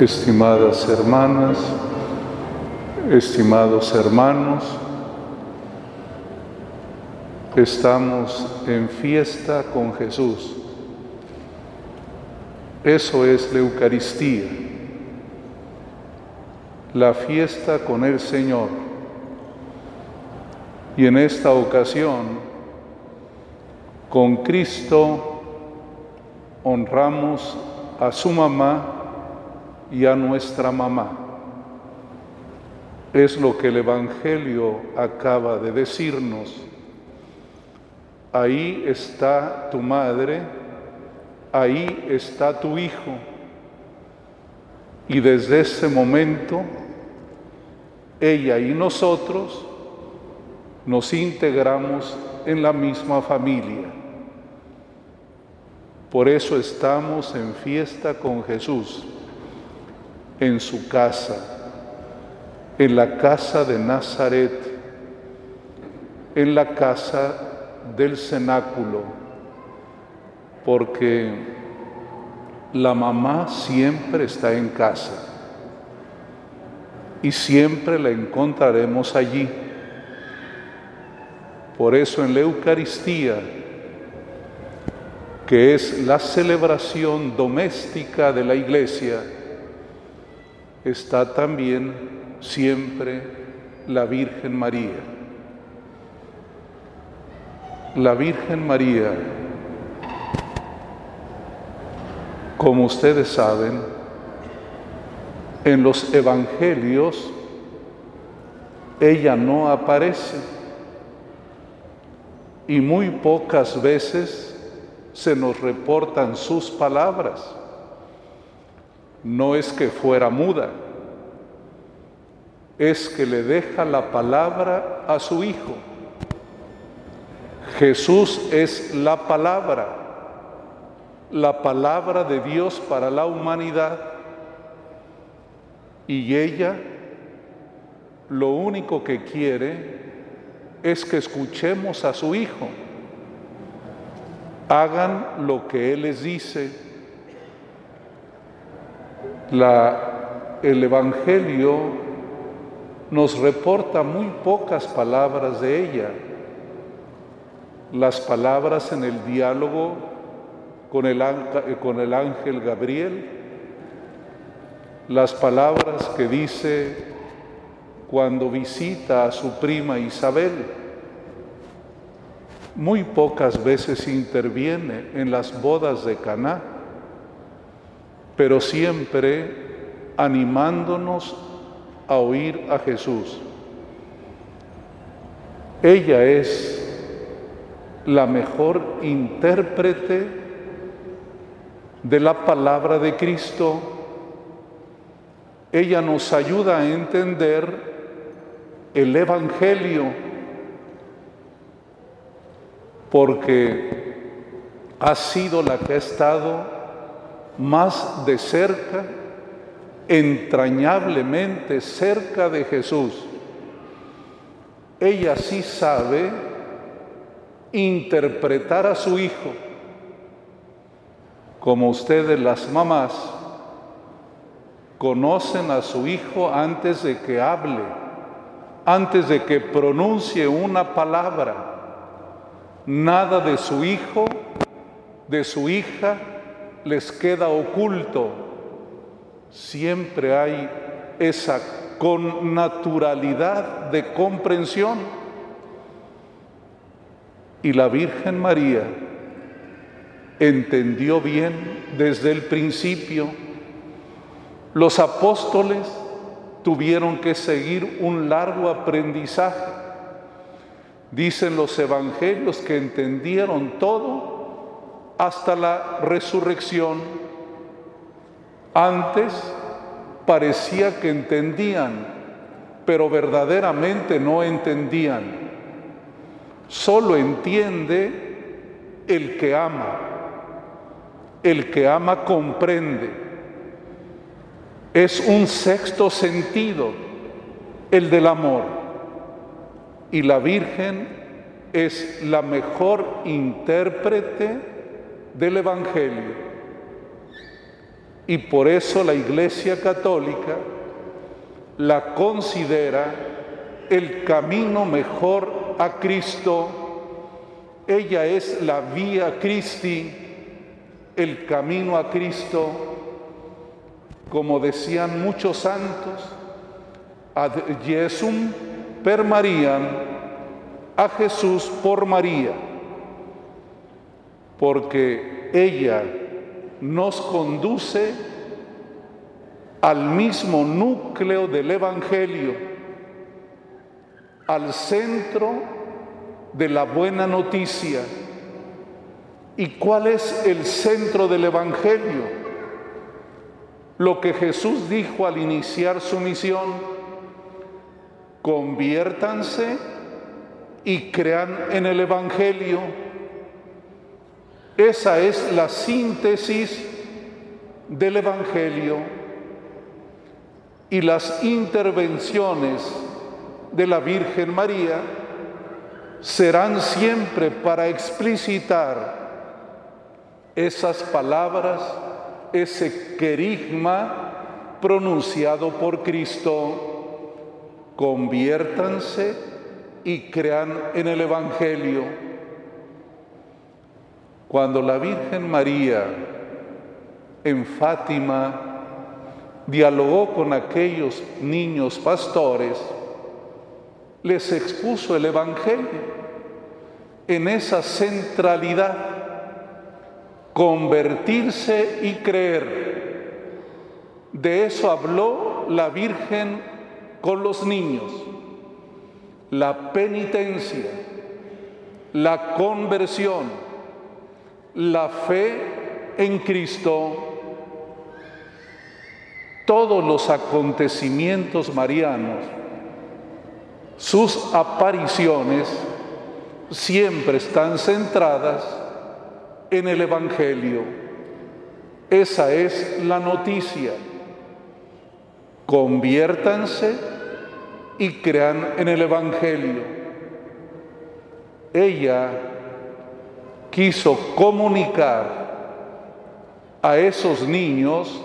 estimadas hermanas, estimados hermanos, estamos en fiesta con Jesús. Eso es la Eucaristía, la fiesta con el Señor. Y en esta ocasión, con Cristo, honramos a su mamá y a nuestra mamá. Es lo que el Evangelio acaba de decirnos. Ahí está tu madre, ahí está tu hijo. Y desde ese momento, ella y nosotros nos integramos en la misma familia. Por eso estamos en fiesta con Jesús en su casa, en la casa de Nazaret, en la casa del cenáculo, porque la mamá siempre está en casa y siempre la encontraremos allí. Por eso en la Eucaristía, que es la celebración doméstica de la iglesia, está también siempre la Virgen María. La Virgen María, como ustedes saben, en los evangelios ella no aparece y muy pocas veces se nos reportan sus palabras no es que fuera muda, es que le deja la palabra a su Hijo. Jesús es la palabra, la palabra de Dios para la humanidad. Y ella lo único que quiere es que escuchemos a su Hijo. Hagan lo que Él les dice el Evangelio nos reporta muy pocas palabras de ella. Las palabras en el diálogo con el, con el ángel Gabriel, las palabras que dice cuando visita a su prima Isabel, muy pocas veces interviene en las bodas de Caná pero siempre animándonos a oír a Jesús. Ella es la mejor intérprete de la palabra de Cristo. Ella nos ayuda a entender el Evangelio porque ha sido la que ha estado más de cerca, entrañablemente cerca de Jesús. Ella sí sabe interpretar a su hijo, como ustedes las mamás conocen a su hijo antes de que hable, antes de que pronuncie una palabra. Nada de su hijo, de su hija, les queda oculto. Siempre hay esa con naturalidad de comprensión. Y la Virgen María entendió bien desde el principio. Los apóstoles tuvieron que seguir un largo aprendizaje. Dicen los evangelios que entendieron todo hasta la resurrección. Antes parecía que entendían, pero verdaderamente no entendían. Solo entiende el que ama. El que ama comprende. Es un sexto sentido, el del amor. Y la Virgen es la mejor intérprete del Evangelio. y por eso la Iglesia Católica la considera el camino mejor a Cristo. Ella es la vía Christi, el camino a Cristo, como decían muchos santos, ad Jesum per Mariam, a Jesús por María, porque ella nos conduce al mismo núcleo del Evangelio, al centro de la buena noticia. ¿Y cuál es el centro del Evangelio? Lo que Jesús dijo al iniciar su misión, conviértanse y crean en el Evangelio. Esa es la síntesis del Evangelio y las intervenciones de la Virgen María serán siempre para explicitar esas palabras, ese querigma pronunciado por Cristo. Conviértanse y crean en el Evangelio. Cuando la Virgen María en Fátima dialogó con aquellos niños pastores, les expuso el Evangelio en esa centralidad, convertirse y creer. De eso habló la Virgen con los niños, la penitencia, la conversión, la fe en Cristo todos los acontecimientos marianos, sus apariciones siempre están centradas en el Evangelio. Esa es la noticia. Conviértanse y crean en el Evangelio. Ella quiso comunicar a esos niños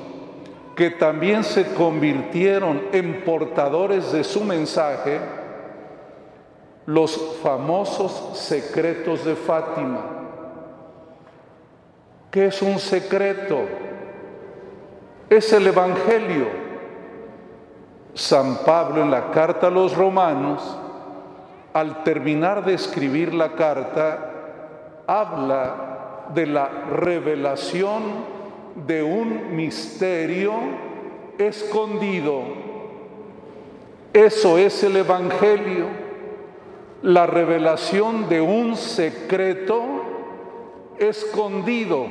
que también se convirtieron en portadores de su mensaje, los famosos secretos de Fátima. ¿Qué es un secreto? Es el Evangelio. San Pablo en la carta a los romanos, al terminar de escribir la carta, habla de la revelación de un misterio escondido. Eso es el Evangelio, la revelación de un secreto escondido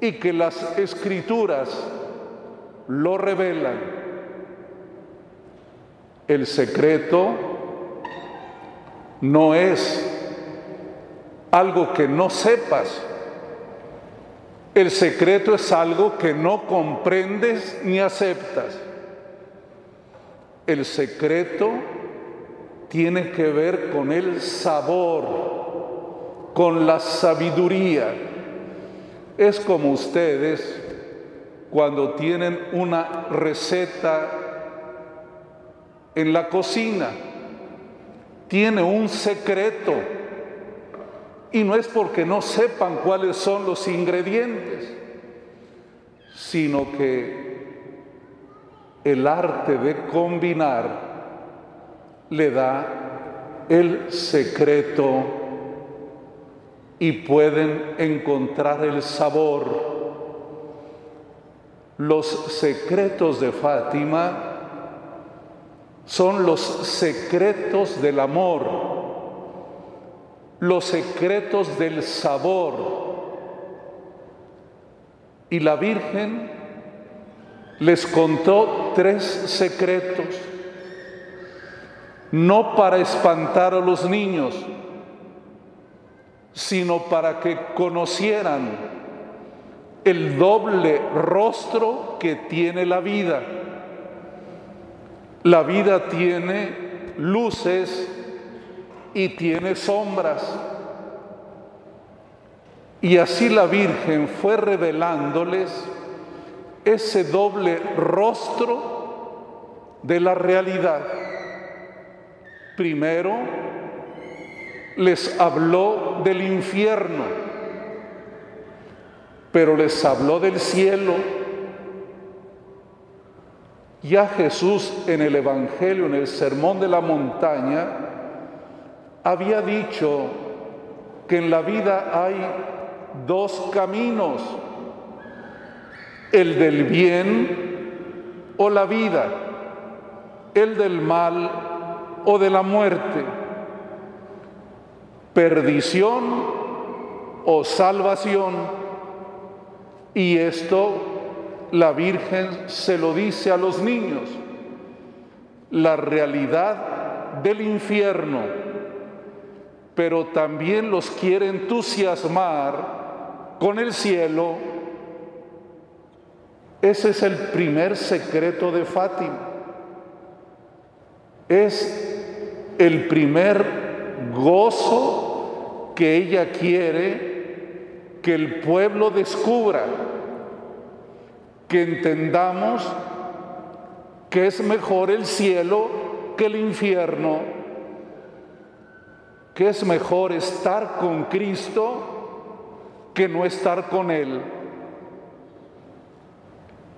y que las escrituras lo revelan. El secreto no es algo que no sepas, el secreto es algo que no comprendes ni aceptas. El secreto tiene que ver con el sabor, con la sabiduría. Es como ustedes cuando tienen una receta en la cocina. Tiene un secreto y no es porque no sepan cuáles son los ingredientes, sino que el arte de combinar le da el secreto y pueden encontrar el sabor. Los secretos de Fátima son los secretos del amor los secretos del sabor. Y la Virgen les contó tres secretos, no para espantar a los niños, sino para que conocieran el doble rostro que tiene la vida. La vida tiene luces y tiene sombras. Y así la Virgen fue revelándoles ese doble rostro de la realidad. Primero, les habló del infierno, pero les habló del cielo. Ya Jesús en el Evangelio, en el Sermón de la Montaña, había dicho que en la vida hay dos caminos, el del bien o la vida, el del mal o de la muerte, perdición o salvación. Y esto la Virgen se lo dice a los niños, la realidad del infierno, pero también los quiere entusiasmar con el cielo. Ese es el primer secreto de Fátima. Es el primer gozo que ella quiere que el pueblo descubra, que entendamos que es mejor el cielo que el infierno, que es mejor estar con Cristo que no estar con Él.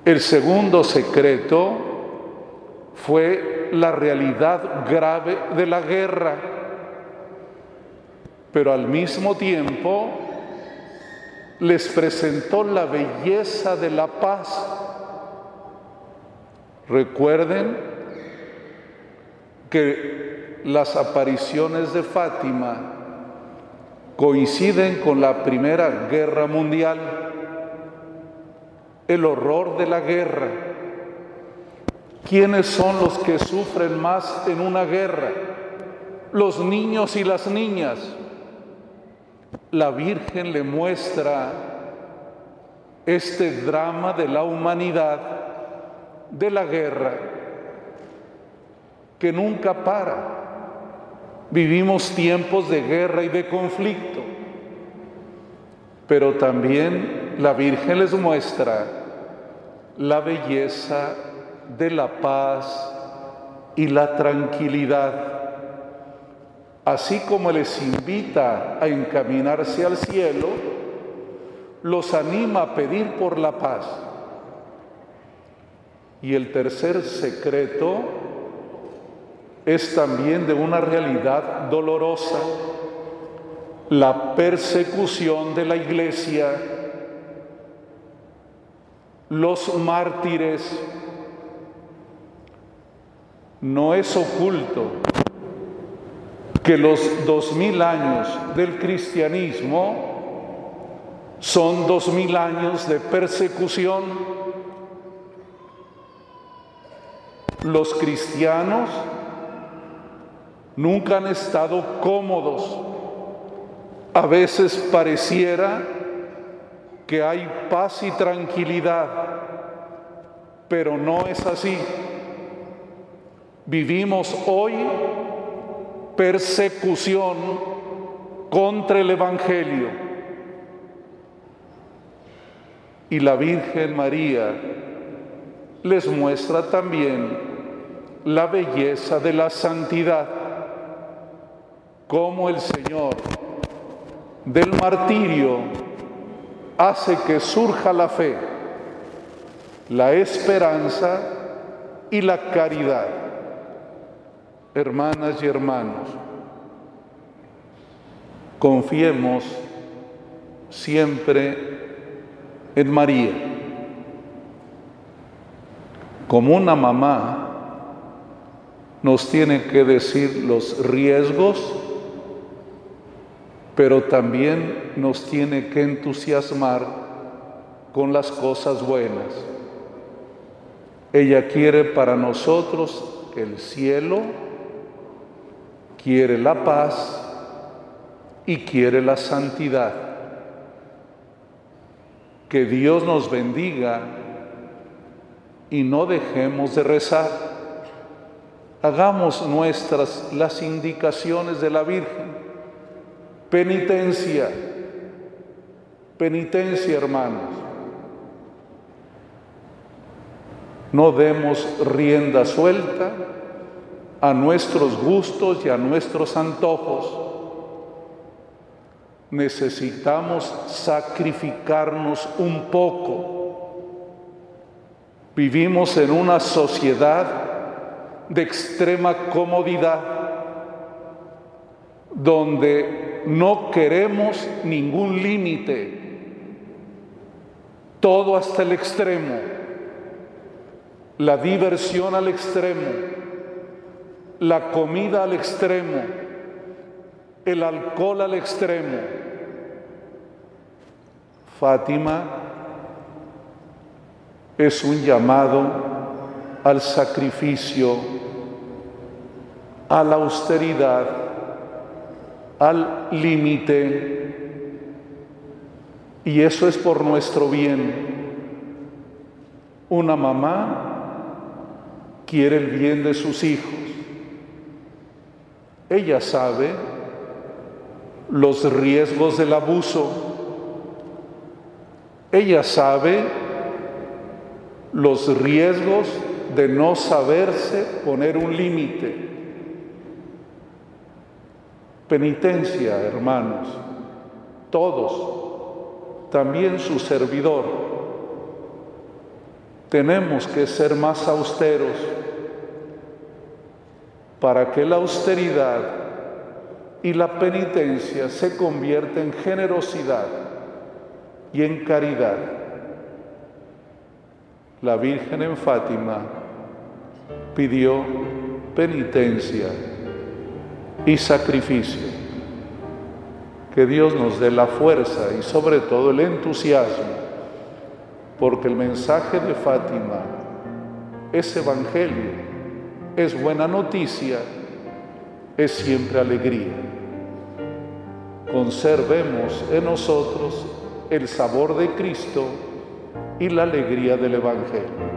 El segundo secreto fue la realidad grave de la guerra, pero al mismo tiempo les presentó la belleza de la paz. Recuerden que las apariciones de Fátima coinciden con la Primera Guerra Mundial, el horror de la guerra. ¿Quiénes son los que sufren más en una guerra? Los niños y las niñas. La Virgen le muestra este drama de la humanidad, de la guerra, que nunca para. Vivimos tiempos de guerra y de conflicto, pero también la Virgen les muestra la belleza de la paz y la tranquilidad, así como les invita a encaminarse al cielo, los anima a pedir por la paz. Y el tercer secreto es también de una realidad dolorosa, la persecución de la iglesia, los mártires. No es oculto que los dos mil años del cristianismo son dos mil años de persecución. Los cristianos nunca han estado cómodos. A veces pareciera que hay paz y tranquilidad, pero no es así. Vivimos hoy persecución contra el Evangelio. Y la Virgen María les muestra también la belleza de la santidad cómo el Señor del martirio hace que surja la fe, la esperanza y la caridad. Hermanas y hermanos, confiemos siempre en María. Como una mamá nos tiene que decir los riesgos pero también nos tiene que entusiasmar con las cosas buenas. Ella quiere para nosotros el cielo, quiere la paz y quiere la santidad. Que Dios nos bendiga y no dejemos de rezar. Hagamos nuestras las indicaciones de la Virgen Penitencia, penitencia hermanos. no demos rienda suelta a nuestros gustos y a nuestros antojos. Necesitamos sacrificarnos un poco. Vivimos en una sociedad de extrema comodidad, donde no queremos ningún límite, todo hasta el extremo, la diversión al extremo, la comida al extremo, el alcohol al extremo. Fátima es un llamado al sacrificio, a la austeridad, al límite. Y eso es por nuestro bien. Una mamá quiere el bien de sus hijos. Ella sabe los riesgos del abuso. Ella sabe los riesgos de no saberse poner un límite. Penitencia, hermanos, todos, también su servidor. Tenemos que ser más austeros para que la austeridad y la penitencia se convierta en generosidad y en caridad. La Virgen en Fátima pidió penitencia y sacrificio. Que Dios nos dé la fuerza y sobre todo el entusiasmo, porque el mensaje de Fátima es evangelio, es buena noticia, es siempre alegría. Conservemos en nosotros el sabor de Cristo y la alegría del Evangelio.